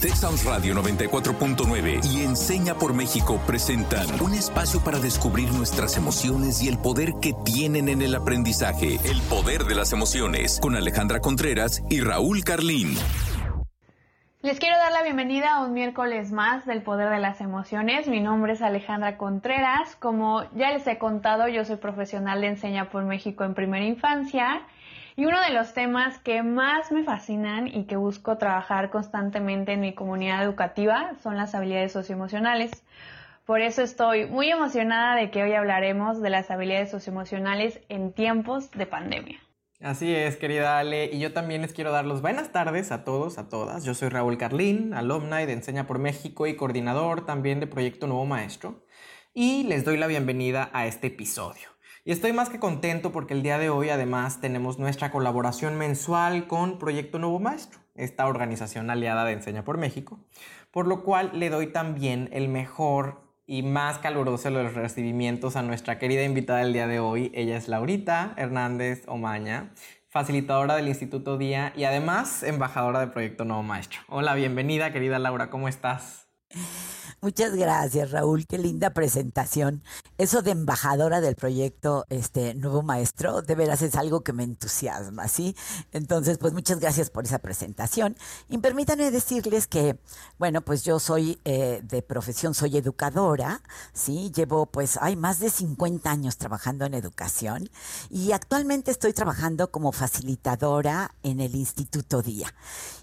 Texas Radio 94.9 y Enseña por México presentan un espacio para descubrir nuestras emociones y el poder que tienen en el aprendizaje. El poder de las emociones con Alejandra Contreras y Raúl Carlín. Les quiero dar la bienvenida a un miércoles más del Poder de las Emociones. Mi nombre es Alejandra Contreras. Como ya les he contado, yo soy profesional de Enseña por México en primera infancia. Y uno de los temas que más me fascinan y que busco trabajar constantemente en mi comunidad educativa son las habilidades socioemocionales. Por eso estoy muy emocionada de que hoy hablaremos de las habilidades socioemocionales en tiempos de pandemia. Así es, querida Ale, y yo también les quiero dar las buenas tardes a todos, a todas. Yo soy Raúl Carlín, alumna de Enseña por México y coordinador también de Proyecto Nuevo Maestro, y les doy la bienvenida a este episodio. Y estoy más que contento porque el día de hoy además tenemos nuestra colaboración mensual con Proyecto Nuevo Maestro, esta organización aliada de Enseña por México, por lo cual le doy también el mejor y más caluroso de los recibimientos a nuestra querida invitada del día de hoy. Ella es Laurita Hernández Omaña, facilitadora del Instituto Día y además embajadora del Proyecto Nuevo Maestro. Hola, bienvenida querida Laura, ¿cómo estás? Muchas gracias, Raúl. Qué linda presentación. Eso de embajadora del proyecto este Nuevo Maestro, de veras es algo que me entusiasma, ¿sí? Entonces, pues muchas gracias por esa presentación. Y permítanme decirles que, bueno, pues yo soy eh, de profesión, soy educadora, ¿sí? Llevo, pues, hay más de 50 años trabajando en educación y actualmente estoy trabajando como facilitadora en el Instituto Día.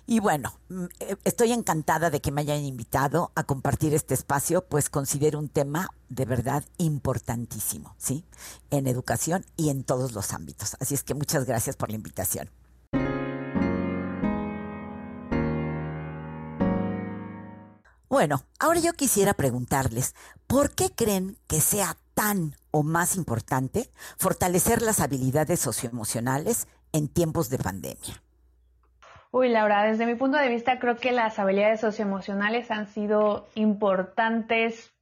Y bueno, mm, eh, estoy encantada de que me hayan invitado a compartir este espacio, pues considero un tema de verdad importantísimo, ¿sí? En educación y en todos los ámbitos. Así es que muchas gracias por la invitación. Bueno, ahora yo quisiera preguntarles, ¿por qué creen que sea tan o más importante fortalecer las habilidades socioemocionales en tiempos de pandemia? Uy, Laura, desde mi punto de vista creo que las habilidades socioemocionales han sido importantes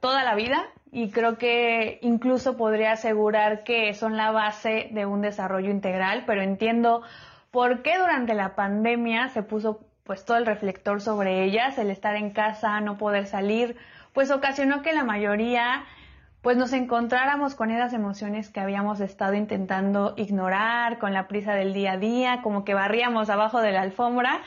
toda la vida y creo que incluso podría asegurar que son la base de un desarrollo integral, pero entiendo por qué durante la pandemia se puso pues todo el reflector sobre ellas, el estar en casa, no poder salir, pues ocasionó que la mayoría pues nos encontráramos con esas emociones que habíamos estado intentando ignorar, con la prisa del día a día, como que barríamos abajo de la alfombra,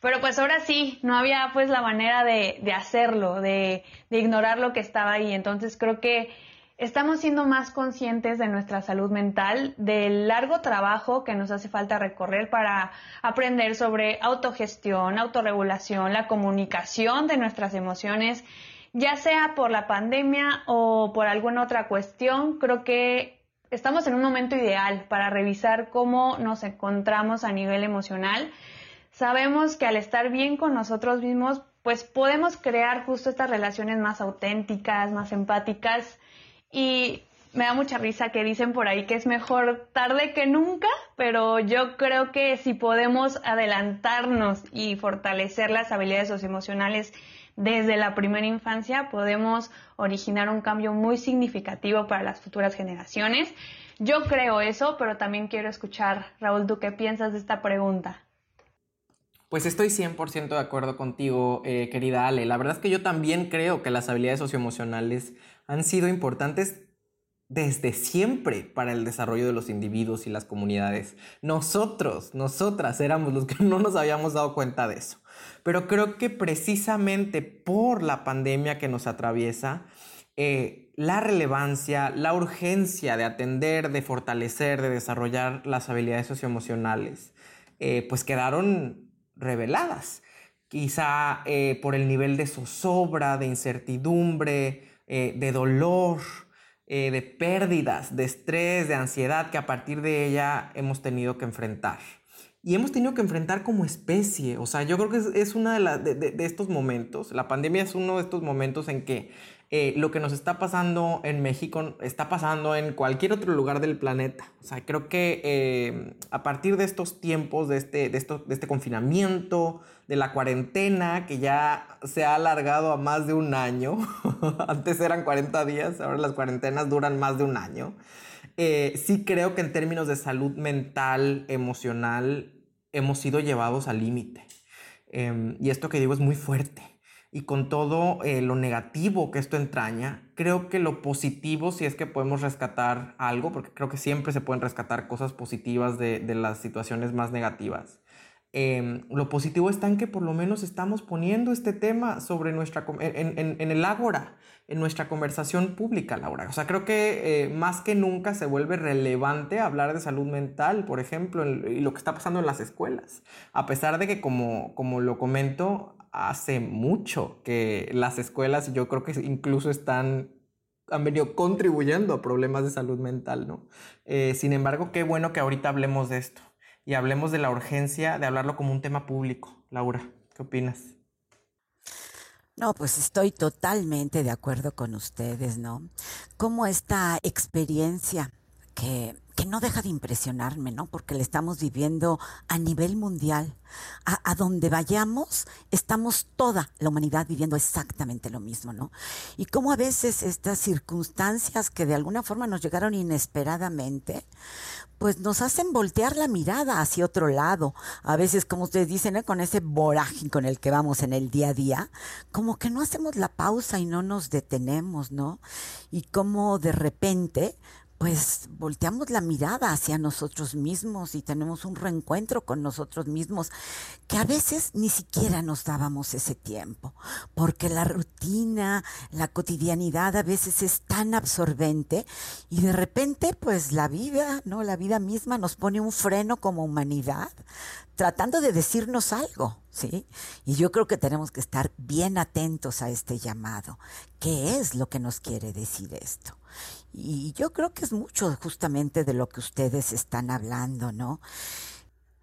pero pues ahora sí, no había pues la manera de, hacerlo, de, de ignorar lo que estaba ahí. Entonces creo que estamos siendo más conscientes de nuestra salud mental, del largo trabajo que nos hace falta recorrer para aprender sobre autogestión, autorregulación, la comunicación de nuestras emociones ya sea por la pandemia o por alguna otra cuestión, creo que estamos en un momento ideal para revisar cómo nos encontramos a nivel emocional. Sabemos que al estar bien con nosotros mismos, pues podemos crear justo estas relaciones más auténticas, más empáticas y me da mucha risa que dicen por ahí que es mejor tarde que nunca, pero yo creo que si podemos adelantarnos y fortalecer las habilidades socioemocionales desde la primera infancia podemos originar un cambio muy significativo para las futuras generaciones. Yo creo eso, pero también quiero escuchar, Raúl, ¿tú qué piensas de esta pregunta? Pues estoy 100% de acuerdo contigo, eh, querida Ale. La verdad es que yo también creo que las habilidades socioemocionales han sido importantes desde siempre para el desarrollo de los individuos y las comunidades. Nosotros, nosotras éramos los que no nos habíamos dado cuenta de eso. Pero creo que precisamente por la pandemia que nos atraviesa, eh, la relevancia, la urgencia de atender, de fortalecer, de desarrollar las habilidades socioemocionales, eh, pues quedaron reveladas. Quizá eh, por el nivel de zozobra, de incertidumbre, de dolor, de pérdidas, de estrés, de ansiedad que a partir de ella hemos tenido que enfrentar y hemos tenido que enfrentar como especie. O sea, yo creo que es, uno de, de, estos momentos, la pandemia es uno de estos momentos en que eh, lo que nos está pasando en México está pasando en cualquier otro lugar del planeta. O sea, creo que eh, a partir de estos tiempos, de este, de, esto, de este confinamiento, de la cuarentena, que ya se ha alargado a más de un año, antes eran 40 días, ahora las cuarentenas duran más de un año. Eh, sí creo que en términos de salud mental, emocional, hemos sido llevados al límite. Em, y esto que digo es muy fuerte. Y con todo eh, lo negativo que esto entraña, creo que lo positivo, si es que podemos rescatar algo, porque creo que siempre se pueden rescatar cosas positivas de, de las situaciones más negativas, Em, lo positivo está en que por lo menos estamos poniendo este tema sobre nuestra, en, en, el ágora, en nuestra conversación pública, Laura. O sea, creo que eh, más que nunca se vuelve relevante hablar de salud mental, por ejemplo, y lo que está pasando en las escuelas. A pesar de que, como, como lo comento, hace mucho que las escuelas, yo creo que incluso están han venido contribuyendo a problemas de salud mental, ¿no? Eh, sin embargo, qué bueno que ahorita hablemos de esto y hablemos de la urgencia de hablarlo como un tema público. Laura, ¿qué opinas? No, pues estoy totalmente de acuerdo con ustedes, ¿no? Como esta experiencia que, no deja de impresionarme, ¿no? Porque la estamos viviendo a nivel mundial. A, donde vayamos, estamos toda la humanidad viviendo exactamente lo mismo, ¿no? Y como a veces estas circunstancias que de alguna forma nos llegaron inesperadamente, pues nos hacen voltear la mirada hacia otro lado. A veces, como ustedes dicen, ¿eh? con ese vorágine con el que vamos en el día a día, como que no hacemos la pausa y no nos detenemos, ¿no? Y como de repente pues volteamos la mirada hacia nosotros mismos y tenemos un reencuentro con nosotros mismos que a veces ni siquiera nos dábamos ese tiempo, porque la rutina, la cotidianidad a veces es tan absorbente y de repente pues la vida, ¿no? La vida misma nos pone un freno como humanidad tratando de decirnos algo, ¿sí? Y yo creo que tenemos que estar bien atentos a este llamado. ¿Qué es lo que nos quiere decir esto? Y yo creo que es mucho justamente de lo que ustedes están hablando, ¿no?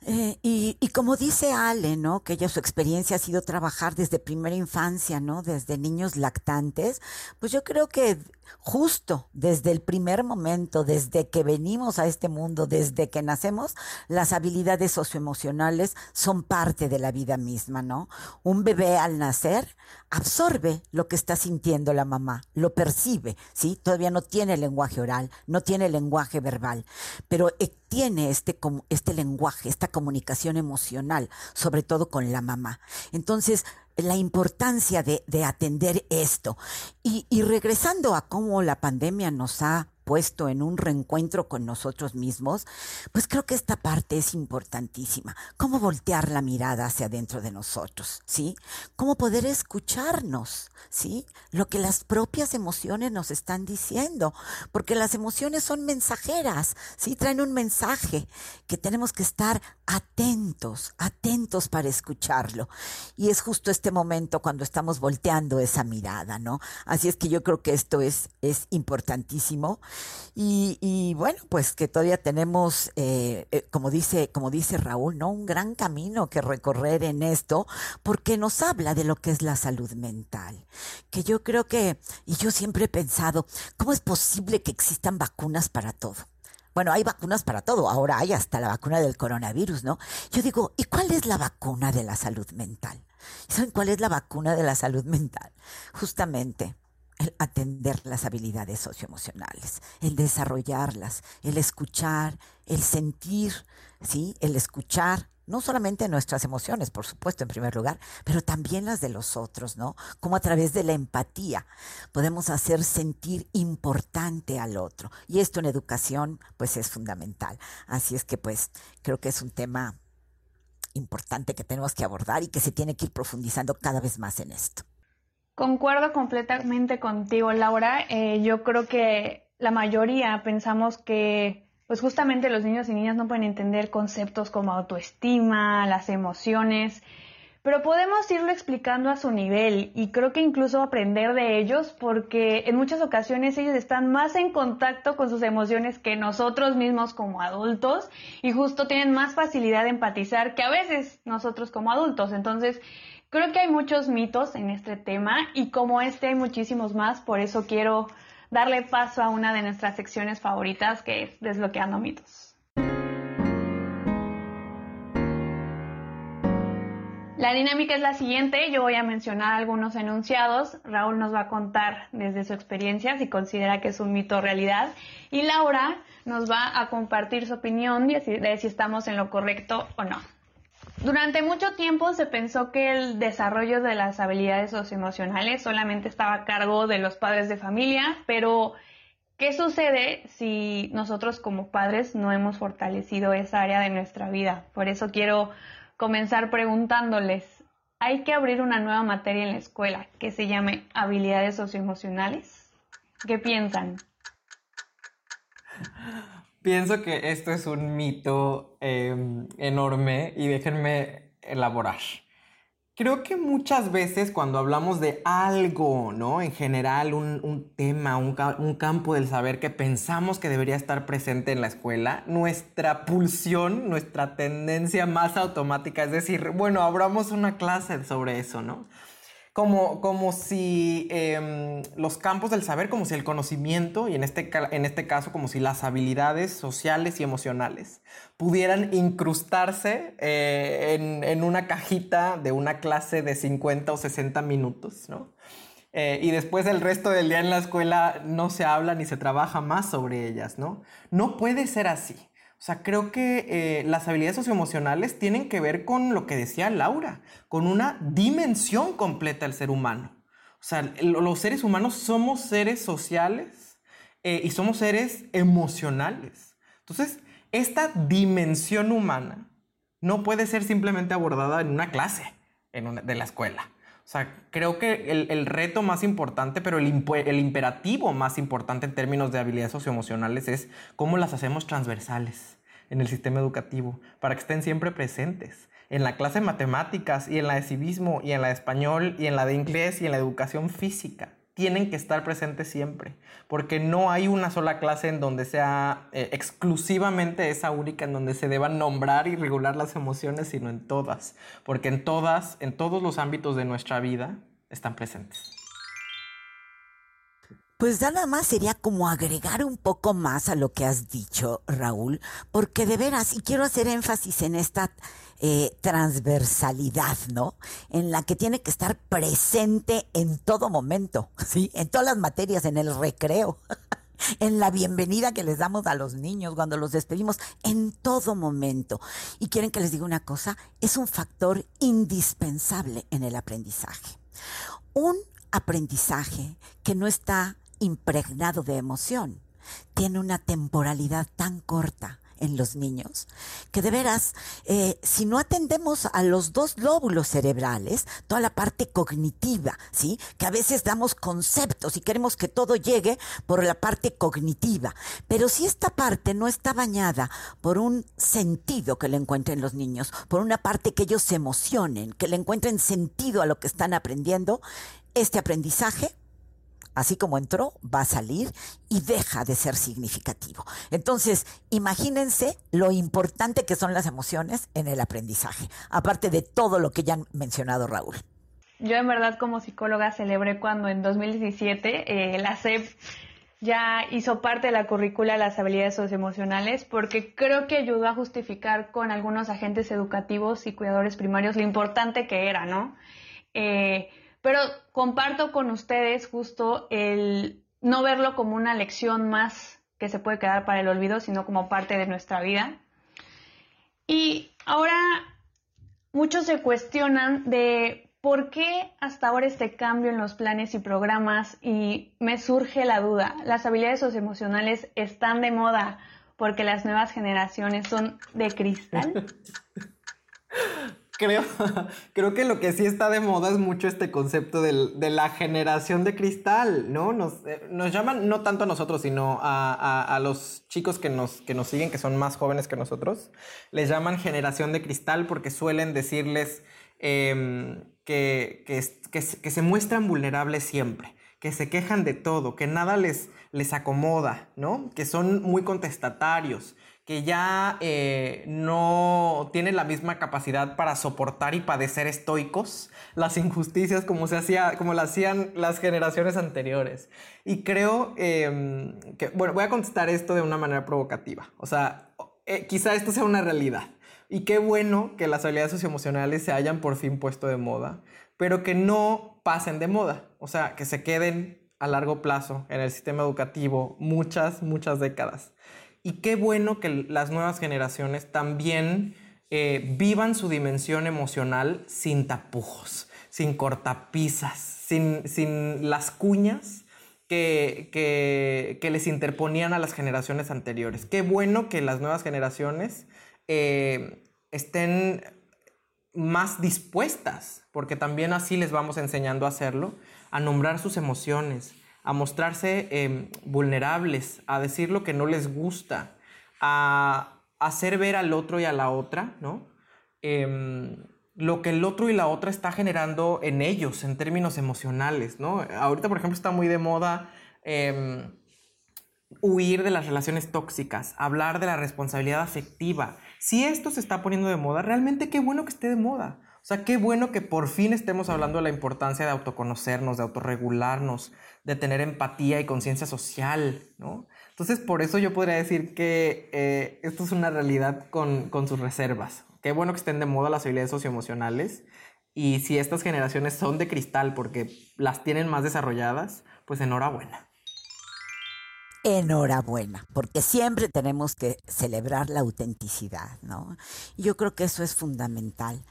Eh, y, y, como dice Ale, ¿no? Que ella su experiencia ha sido trabajar desde primera infancia, ¿no? Desde niños lactantes, pues yo creo que justo desde el primer momento, desde que venimos a este mundo, desde que nacemos, las habilidades socioemocionales son parte de la vida misma, ¿no? Un bebé al nacer absorbe lo que está sintiendo la mamá, lo percibe, ¿sí? Todavía no tiene lenguaje oral, no tiene lenguaje verbal, pero eh, tiene este, este lenguaje, esta comunicación emocional, sobre todo con la mamá. Entonces, la importancia de, de atender esto. Y, y regresando a cómo la pandemia nos ha puesto en un reencuentro con nosotros mismos, pues creo que esta parte es importantísima. Cómo voltear la mirada hacia adentro de nosotros, ¿sí? Cómo poder escucharnos, ¿sí? Lo que las propias emociones nos están diciendo, porque las emociones son mensajeras, ¿sí? Traen un mensaje que tenemos que estar atentos, atentos para escucharlo. Y es justo este momento cuando estamos volteando esa mirada, ¿no? Así es que yo creo que esto es, es importantísimo. Y, bueno, pues que todavía tenemos, eh, eh, como, dice, como dice Raúl, ¿no? Un gran camino que recorrer en esto, porque nos habla de lo que es la salud mental. Que yo creo que, y yo siempre he pensado, ¿cómo es posible que existan vacunas para todo? Bueno, hay vacunas para todo, ahora hay hasta la vacuna del coronavirus, ¿no? Yo digo, ¿y cuál es la vacuna de la salud mental? ¿Saben cuál es la vacuna de la salud mental? Justamente el atender las habilidades socioemocionales, el desarrollarlas, el escuchar, el sentir, ¿sí? El escuchar no solamente nuestras emociones, por supuesto, en primer lugar, pero también las de los otros, ¿no? Como a través de la empatía podemos hacer sentir importante al otro. Y esto en educación, pues es fundamental. Así es que, pues, creo que es un tema importante que tenemos que abordar y que se tiene que ir profundizando cada vez más en esto. Concuerdo completamente contigo, Laura. Eh, yo creo que la mayoría pensamos que, pues justamente los niños y niñas no pueden entender conceptos como autoestima, las emociones, pero podemos irlo explicando a su nivel y creo que incluso aprender de ellos porque en muchas ocasiones ellos están más en contacto con sus emociones que nosotros mismos como adultos y justo tienen más facilidad de empatizar que a veces nosotros como adultos. Entonces, Creo que hay muchos mitos en este tema y como este hay muchísimos más, por eso quiero darle paso a una de nuestras secciones favoritas que es Desbloqueando mitos. La dinámica es la siguiente, yo voy a mencionar algunos enunciados, Raúl nos va a contar desde su experiencia si considera que es un mito o realidad y Laura nos va a compartir su opinión de si, estamos en lo correcto o no. Durante mucho tiempo se pensó que el desarrollo de las habilidades socioemocionales solamente estaba a cargo de los padres de familia, pero ¿qué sucede si nosotros como padres no hemos fortalecido esa área de nuestra vida? Por eso quiero comenzar preguntándoles, ¿hay que abrir una nueva materia en la escuela que se llame habilidades socioemocionales? ¿Qué piensan? Pienso que esto es un mito em, enorme y déjenme elaborar. Creo que muchas veces cuando hablamos de algo, ¿no? En general, un, tema, un, un, campo del saber que pensamos que debería estar presente en la escuela, nuestra pulsión, nuestra tendencia más automática es decir, bueno, abramos una clase sobre eso, ¿no? Como, como si em, los campos del saber, como si el conocimiento, y en este, en este caso como si las habilidades sociales y emocionales pudieran incrustarse eh, en, en, una cajita de una clase de 50 o 60 minutos, ¿no? Eh, y después el resto del día en la escuela no se habla ni se trabaja más sobre ellas, ¿no? No puede ser así. O sea, creo que eh, las habilidades socioemocionales tienen que ver con lo que decía Laura, con una dimensión completa del ser humano. O sea, los seres humanos somos seres sociales eh, y somos seres emocionales. Entonces, esta dimensión humana no puede ser simplemente abordada en una clase de la escuela. O sea, creo que el, reto más importante, pero el, el, imperativo más importante en términos de habilidades socioemocionales es cómo las hacemos transversales en el sistema educativo para que estén siempre presentes en la clase de matemáticas y en la de civismo y en la de español y en la de inglés y en la educación física tienen que estar presentes siempre, porque no hay una sola clase en donde sea eh, exclusivamente esa única en donde se deban nombrar y regular las emociones, sino en todas, porque en todas, en todos los ámbitos de nuestra vida están presentes. Pues nada más sería como agregar un poco más a lo que has dicho, Raúl, porque de veras, y quiero hacer énfasis en esta eh, transversalidad, ¿no? En la que tiene que estar presente en todo momento, ¿sí? En todas las materias, en el recreo. en la bienvenida que les damos a los niños cuando los despedimos, en todo momento. Y quieren que les diga una cosa, es un factor indispensable en el aprendizaje. Un aprendizaje que no está impregnado de emoción tiene una temporalidad tan corta en los niños, que de veras, eh, si no atendemos a los dos lóbulos cerebrales, toda la parte cognitiva, ¿sí? Que a veces damos conceptos y queremos que todo llegue por la parte cognitiva. Pero si esta parte no está bañada por un sentido que le encuentren los niños, por una parte que ellos se emocionen, que le encuentren sentido a lo que están aprendiendo, este aprendizaje así como entró, va a salir y deja de ser significativo. Entonces, imagínense lo importante que son las emociones en el aprendizaje, aparte de todo lo que ya han mencionado Raúl. Yo en verdad como psicóloga celebré cuando en 2017 eh, la SEP ya hizo parte de la currícula de las habilidades socioemocionales porque creo que ayudó a justificar con algunos agentes educativos y cuidadores primarios lo importante que era, ¿no? Eh, pero comparto con ustedes justo el no verlo como una lección más que se puede quedar para el olvido, sino como parte de nuestra vida. Y ahora muchos se cuestionan de por qué hasta ahora este cambio en los planes y programas y me surge la duda, las habilidades socioemocionales están de moda porque las nuevas generaciones son de cristal. Creo, creo que lo que sí está de moda es mucho este concepto de la generación de cristal, ¿no? Nos, eh, llaman, no tanto a nosotros, sino a, los chicos que nos, que nos siguen, que son más jóvenes que nosotros, les llaman generación de cristal porque suelen decirles em, que, que, que, que, se muestran vulnerables siempre, que se quejan de todo, que nada les, les acomoda, ¿no? Que son muy contestatarios, que ya eh, no tienen la misma capacidad para soportar y padecer estoicos las injusticias como se hacía, como lo hacían las generaciones anteriores. Y creo em, que, bueno, voy a contestar esto de una manera provocativa. O sea, eh, quizá esto sea una realidad. Y qué bueno que las habilidades socioemocionales se hayan por fin puesto de moda, pero que no pasen de moda. O sea, que se queden a largo plazo en el sistema educativo muchas, muchas décadas. Y qué bueno que las nuevas generaciones también eh, vivan su dimensión emocional sin tapujos, sin cortapisas, sin, sin las cuñas que, que, les interponían a las generaciones anteriores. Qué bueno que las nuevas generaciones eh, estén más dispuestas, porque también así les vamos enseñando a hacerlo, a nombrar sus emociones, a mostrarse em, vulnerables, a decir lo que no les gusta, a hacer ver al otro y a la otra, ¿no? Em, lo que el otro y la otra está generando en ellos en términos emocionales, ¿no? Ahorita, por ejemplo, está muy de moda em, huir de las relaciones tóxicas, hablar de la responsabilidad afectiva. Si esto se está poniendo de moda, realmente qué bueno que esté de moda. O sea, qué bueno que por fin estemos hablando de la importancia de autoconocernos, de autorregularnos, de tener empatía y conciencia social, ¿no? Entonces, por eso yo podría decir que eh, esto es una realidad con, con, sus reservas. Qué bueno que estén de moda las habilidades socioemocionales y si estas generaciones son de cristal porque las tienen más desarrolladas, pues enhorabuena. Enhorabuena, porque siempre tenemos que celebrar la autenticidad, ¿no? Yo creo que eso es fundamental.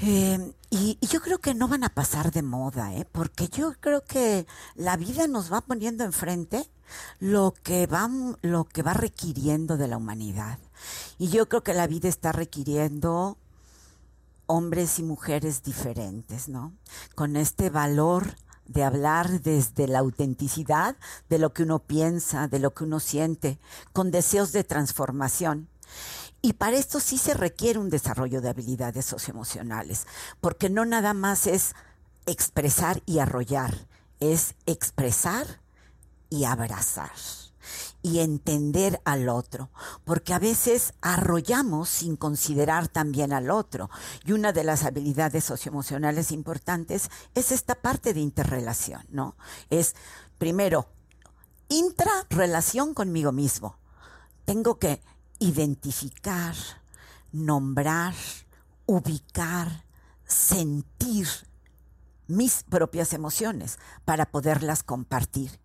Eh, y, yo creo que no van a pasar de moda, ¿eh? porque yo creo que la vida nos va poniendo enfrente lo que va, lo que va requiriendo de la humanidad. Y yo creo que la vida está requiriendo hombres y mujeres diferentes, ¿no? Con este valor de hablar desde la autenticidad de lo que uno piensa, de lo que uno siente, con deseos de transformación. Y para esto sí se requiere un desarrollo de habilidades socioemocionales, porque no nada más es expresar y arrollar, es expresar y abrazar y entender al otro, porque a veces arrollamos sin considerar también al otro. Y una de las habilidades socioemocionales importantes es esta parte de interrelación, ¿no? Es primero intrarrelación conmigo mismo. Tengo que identificar, nombrar, ubicar, sentir mis propias emociones para poderlas compartir.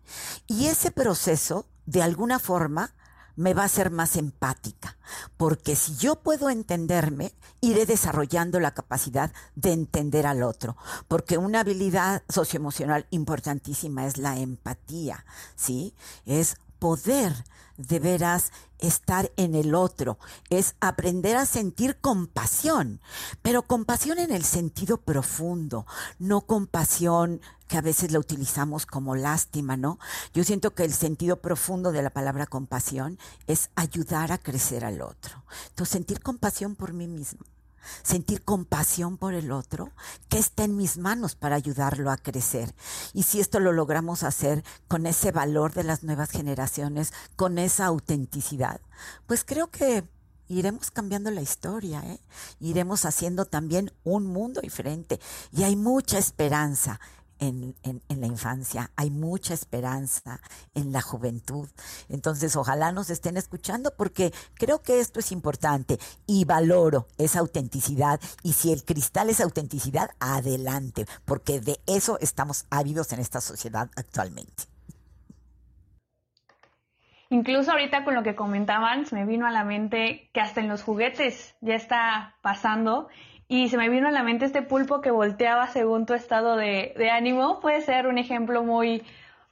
Y ese proceso, de alguna forma, me va a ser más empática, porque si yo puedo entenderme, iré desarrollando la capacidad de entender al otro, porque una habilidad socioemocional importantísima es la empatía, ¿sí? Es poder de veras estar en el otro, es aprender a sentir compasión, pero compasión en el sentido profundo, no compasión que a veces la utilizamos como lástima, ¿no? Yo siento que el sentido profundo de la palabra compasión es ayudar a crecer al otro. Entonces, sentir compasión por mí mismo sentir compasión por el otro, que está en mis manos para ayudarlo a crecer. Y si esto lo logramos hacer con ese valor de las nuevas generaciones, con esa autenticidad, pues creo que iremos cambiando la historia, ¿eh? iremos haciendo también un mundo diferente. Y hay mucha esperanza en, la infancia, hay mucha esperanza en la juventud. Entonces, ojalá nos estén escuchando porque creo que esto es importante y valoro esa autenticidad. Y si el cristal es autenticidad, adelante, porque de eso estamos ávidos en esta sociedad actualmente. Incluso ahorita con lo que comentaban, se me vino a la mente que hasta en los juguetes ya está pasando y se me vino a la mente este pulpo que volteaba según tu estado de, ánimo. Puede ser un ejemplo muy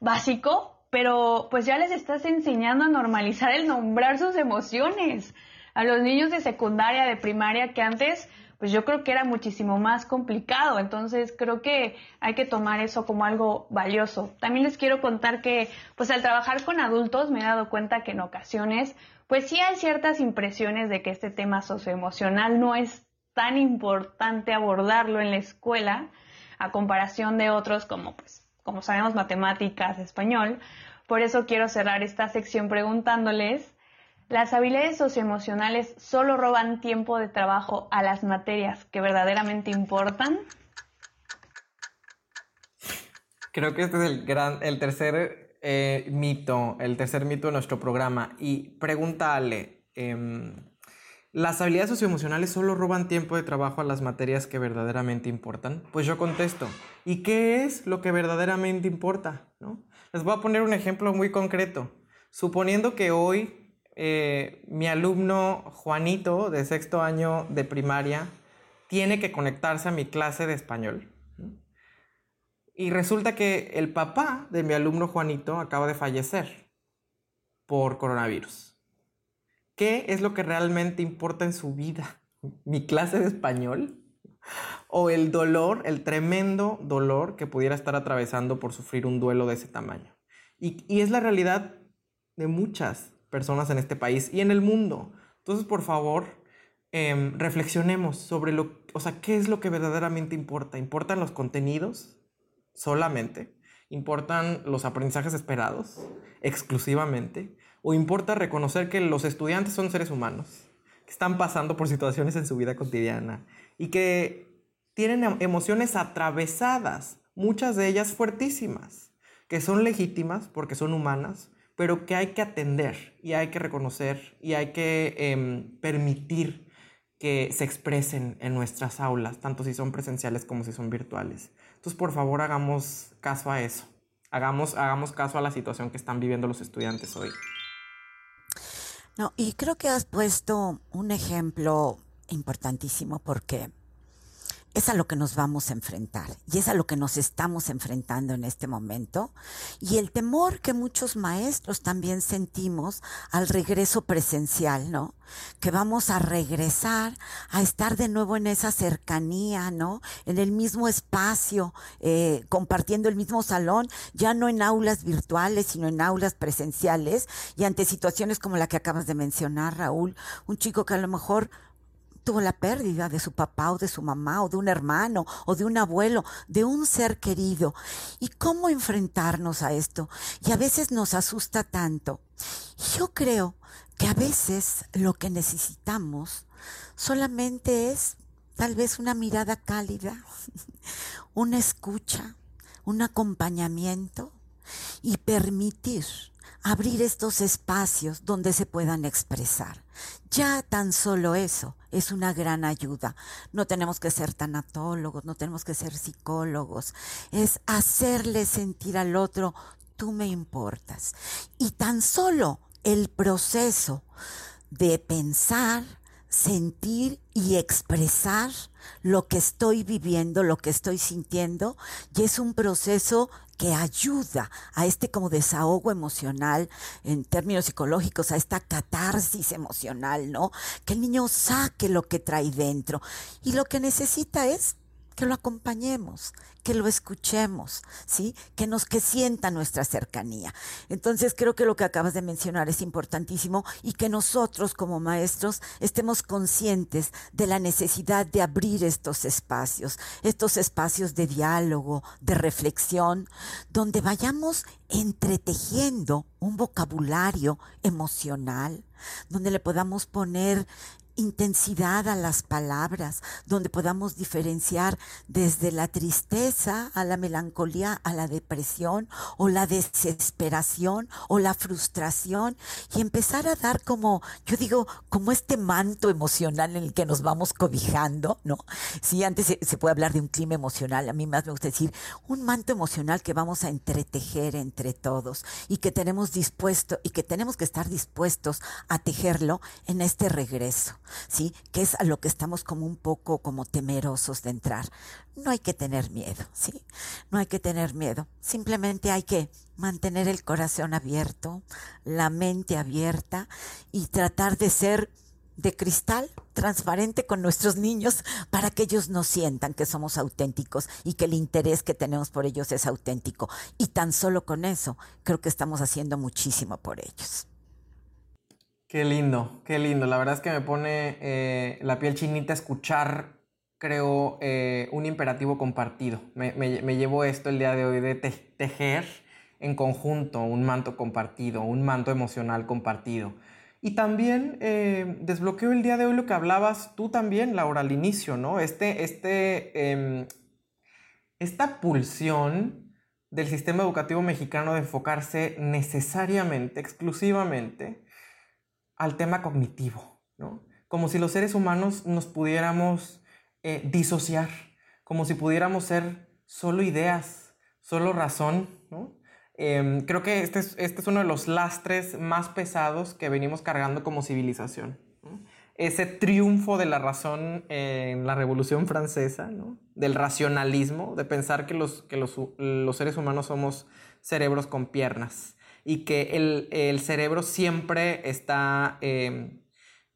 básico, pero pues ya les estás enseñando a normalizar el nombrar sus emociones. A los niños de secundaria, de primaria, que antes, pues yo creo que era muchísimo más complicado. Entonces creo que hay que tomar eso como algo valioso. También les quiero contar que, pues al trabajar con adultos me he dado cuenta que en ocasiones, pues sí hay ciertas impresiones de que este tema socioemocional no es tan importante abordarlo en la escuela a comparación de otros como pues como sabemos matemáticas, español. Por eso quiero cerrar esta sección preguntándoles, ¿las habilidades socioemocionales solo roban tiempo de trabajo a las materias que verdaderamente importan? Creo que este es el, gran, el tercer eh, mito, el tercer mito de nuestro programa. Y pregúntale, em, ¿Las habilidades socioemocionales solo roban tiempo de trabajo a las materias que verdaderamente importan? Pues yo contesto, ¿y qué es lo que verdaderamente importa? Les voy a poner un ejemplo muy concreto. Suponiendo que hoy eh, mi alumno Juanito de sexto año de primaria tiene que conectarse a mi clase de español. Y resulta que el papá de mi alumno Juanito acaba de fallecer por coronavirus. ¿Qué es lo que realmente importa en su vida? ¿Mi clase de español? ¿O el dolor, el tremendo dolor que pudiera estar atravesando por sufrir un duelo de ese tamaño? Y, es la realidad de muchas personas en este país y en el mundo. Entonces, por favor, em, reflexionemos sobre lo, o sea, qué es lo que verdaderamente importa. ¿Importan los contenidos? solamente? ¿Importan los aprendizajes esperados exclusivamente? ¿O importa reconocer que los estudiantes son seres humanos, que están pasando por situaciones en su vida cotidiana y que tienen em, emociones atravesadas, muchas de ellas fuertísimas, que son legítimas porque son humanas, pero que hay que atender y hay que reconocer y hay que em, permitir que se expresen en nuestras aulas, tanto si son presenciales como si son virtuales. Entonces, por favor, hagamos caso a eso. Hagamos, hagamos caso a la situación que están viviendo los estudiantes hoy. No, y creo que has puesto un ejemplo importantísimo porque es a lo que nos vamos a enfrentar y es a lo que nos estamos enfrentando en este momento y el temor que muchos maestros también sentimos al regreso presencial, ¿no? Que vamos a regresar a estar de nuevo en esa cercanía, ¿no? En el mismo espacio, eh, compartiendo el mismo salón, ya no en aulas virtuales, sino en aulas presenciales y ante situaciones como la que acabas de mencionar, Raúl, un chico que a lo mejor tuvo la pérdida de su papá o de su mamá o de un hermano o de un abuelo, de un ser querido. ¿Y cómo enfrentarnos a esto? Y a veces nos asusta tanto. Yo creo que a veces lo que necesitamos solamente es tal vez una mirada cálida, una escucha, un acompañamiento y permitir abrir estos espacios donde se puedan expresar. Ya tan solo eso es una gran ayuda. No tenemos que ser tanatólogos, no tenemos que ser psicólogos. Es hacerle sentir al otro, tú me importas. Y tan solo el proceso de pensar, sentir y expresar lo que estoy viviendo, lo que estoy sintiendo, y es un proceso que ayuda a este como desahogo emocional en términos psicológicos, a esta catarsis emocional, ¿no? Que el niño saque lo que trae dentro y lo que necesita es que lo acompañemos, que lo escuchemos, ¿sí? Que nos que sienta nuestra cercanía. Entonces, creo que lo que acabas de mencionar es importantísimo y que nosotros como maestros estemos conscientes de la necesidad de abrir estos espacios, estos espacios de diálogo, de reflexión, donde vayamos entretejiendo un vocabulario emocional, donde le podamos poner intensidad a las palabras, donde podamos diferenciar desde la tristeza a la melancolía, a la depresión o la desesperación o la frustración y empezar a dar como, yo digo, como este manto emocional en el que nos vamos cobijando, ¿no? Si antes se, se puede hablar de un clima emocional, a mí más me gusta decir un manto emocional que vamos a entretejer entre todos y que tenemos dispuesto y que tenemos que estar dispuestos a tejerlo en este regreso. ¿Sí? Que es a lo que estamos como un poco como temerosos de entrar. No hay que tener miedo, ¿sí? No hay que tener miedo. Simplemente hay que mantener el corazón abierto, la mente abierta y tratar de ser de cristal transparente con nuestros niños para que ellos nos sientan que somos auténticos y que el interés que tenemos por ellos es auténtico. Y tan solo con eso creo que estamos haciendo muchísimo por ellos. Qué lindo, qué lindo. La verdad es que me pone eh, la piel chinita escuchar, creo, eh, un imperativo compartido. Me, llevo esto el día de hoy de tejer en conjunto un manto compartido, un manto emocional compartido. Y también eh, desbloqueo el día de hoy lo que hablabas tú también, Laura, al inicio, ¿no? Este, este, em, esta pulsión del sistema educativo mexicano de enfocarse necesariamente, exclusivamente, al tema cognitivo, ¿no? Como si los seres humanos nos pudiéramos eh, disociar, como si pudiéramos ser solo ideas, solo razón, ¿no? Em, creo que este es, este es uno de los lastres más pesados que venimos cargando como civilización. Ese triunfo de la razón en la Revolución Francesa, del racionalismo, de pensar que, los, que los, los, seres humanos somos cerebros con piernas y que el, el cerebro siempre está em,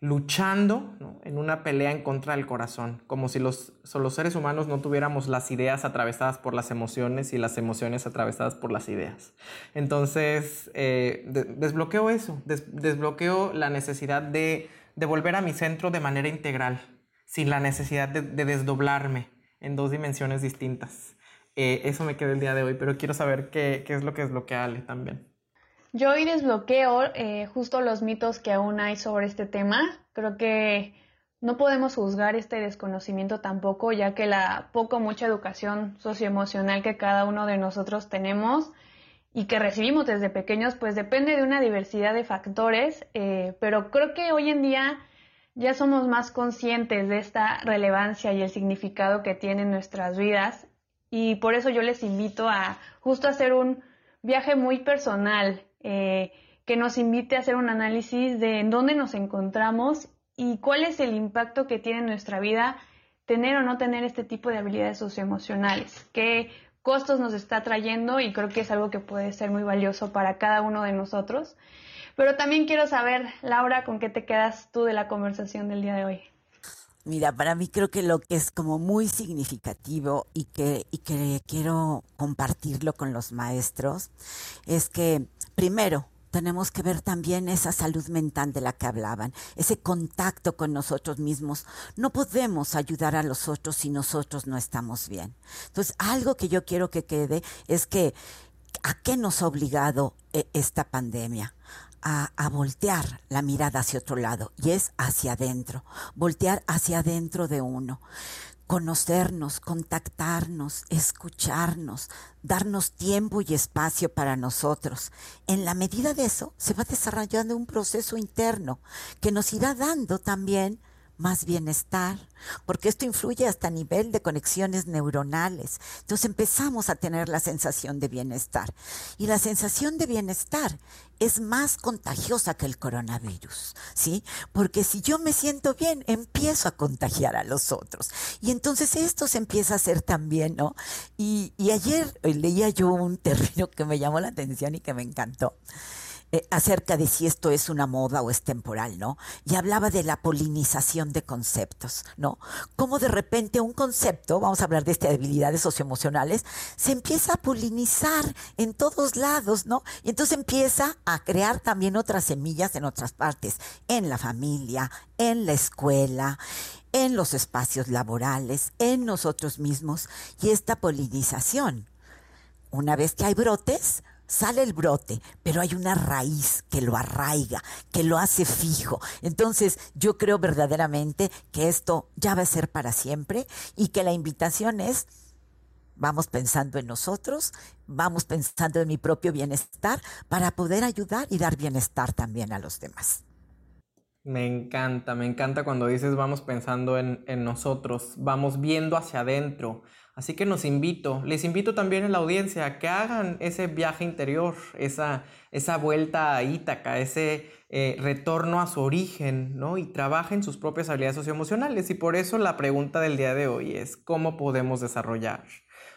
luchando en una pelea en contra del corazón, como si los, los, seres humanos no tuviéramos las ideas atravesadas por las emociones y las emociones atravesadas por las ideas. Entonces, eh, desbloqueo eso, desbloqueo la necesidad de, de, volver a mi centro de manera integral, sin la necesidad de, desdoblarme en dos dimensiones distintas. Eh, eso me queda el día de hoy, pero quiero saber qué, qué es lo que desbloquea Ale también. Yo hoy desbloqueo eh, justo los mitos que aún hay sobre este tema. Creo que no podemos juzgar este desconocimiento tampoco, ya que la poco mucha educación socioemocional que cada uno de nosotros tenemos y que recibimos desde pequeños, pues depende de una diversidad de factores, eh, pero creo que hoy en día ya somos más conscientes de esta relevancia y el significado que tienen nuestras vidas y por eso yo les invito a justo hacer un viaje muy personal eh, que nos invite a hacer un análisis de en dónde nos encontramos y cuál es el impacto que tiene en nuestra vida tener o no tener este tipo de habilidades socioemocionales, qué costos nos está trayendo y creo que es algo que puede ser muy valioso para cada uno de nosotros. Pero también quiero saber, Laura, con qué te quedas tú de la conversación del día de hoy. Mira, para mí creo que lo que es como muy significativo y que, y que quiero compartirlo con los maestros es que primero tenemos que ver también esa salud mental de la que hablaban, ese contacto con nosotros mismos. No podemos ayudar a los otros si nosotros no estamos bien. Entonces, algo que yo quiero que quede es que ¿a qué nos ha obligado eh, esta pandemia? a, voltear la mirada hacia otro lado y es hacia adentro, voltear hacia adentro de uno conocernos, contactarnos, escucharnos, darnos tiempo y espacio para nosotros. En la medida de eso, se va desarrollando un proceso interno que nos irá dando también más bienestar, porque esto influye hasta a nivel de conexiones neuronales. Entonces empezamos a tener la sensación de bienestar. Y la sensación de bienestar es más contagiosa que el coronavirus, ¿sí? Porque si yo me siento bien, empiezo a contagiar a los otros. Y entonces esto se empieza a hacer también, ¿no? Y, y ayer leía yo un término que me llamó la atención y que me encantó eh, acerca de si esto es una moda o es temporal, ¿no? Y hablaba de la polinización de conceptos, ¿no? Como de repente un concepto, vamos a hablar de estas habilidades socioemocionales, se empieza a polinizar en todos lados, ¿no? Y entonces empieza a crear también otras semillas en otras partes, en la familia, en la escuela, en los espacios laborales, en nosotros mismos, y esta polinización. Una vez que hay brotes, sale el brote, pero hay una raíz que lo arraiga, que lo hace fijo. Entonces yo creo verdaderamente que esto ya va a ser para siempre y que la invitación es, vamos pensando en nosotros, vamos pensando en mi propio bienestar para poder ayudar y dar bienestar también a los demás. Me encanta, me encanta cuando dices vamos pensando en, nosotros, vamos viendo hacia adentro, Así que nos invito, les invito también a la audiencia a que hagan ese viaje interior, esa, esa vuelta a Ítaca, ese eh, retorno a su origen, ¿no? Y trabajen sus propias habilidades socioemocionales. Y por eso la pregunta del día de hoy es, ¿cómo podemos desarrollar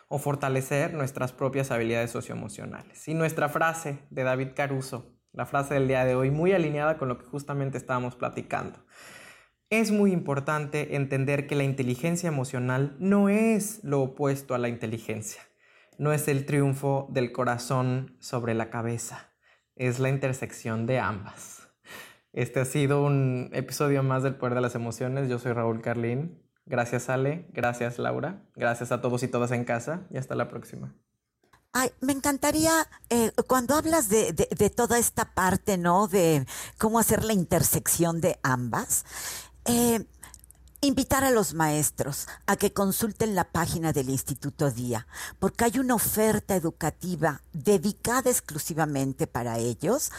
o fortalecer nuestras propias habilidades socioemocionales? Y nuestra frase de David Caruso, la frase del día de hoy, muy alineada con lo que justamente estábamos platicando. Es muy importante entender que la inteligencia emocional no es lo opuesto a la inteligencia. No es el triunfo del corazón sobre la cabeza. Es la intersección de ambas. Este ha sido un episodio más del Poder de las Emociones. Yo soy Raúl Carlín. Gracias Ale, gracias Laura, gracias a todos y todas en casa y hasta la próxima. Me encantaría, eh, cuando hablas de, toda esta parte, ¿no? De cómo hacer la intersección de ambas, eh, invitar a los maestros a que consulten la página del Instituto Día, porque hay una oferta educativa dedicada exclusivamente para ellos,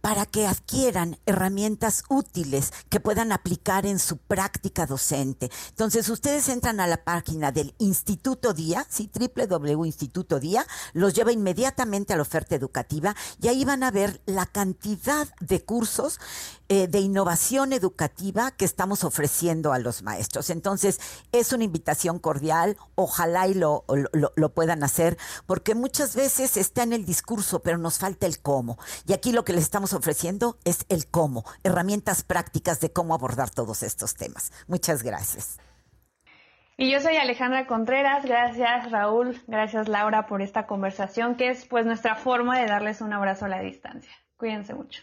para que adquieran herramientas útiles que puedan aplicar en su práctica docente. Entonces, ustedes entran a la página del Instituto Día, sí, www Instituto Día, los lleva inmediatamente a la oferta educativa y ahí van a ver la cantidad de cursos eh, de innovación educativa que estamos ofreciendo a los maestros. Entonces, es una invitación cordial, ojalá y lo, lo, lo puedan hacer, porque muchas veces en el discurso, pero nos falta el cómo. Y aquí lo que les estamos ofreciendo es el cómo, herramientas prácticas de cómo abordar todos estos temas. Muchas gracias. Y yo soy Alejandra Contreras, gracias Raúl, gracias Laura por esta conversación que es pues nuestra forma de darles un abrazo a la distancia. Cuídense mucho.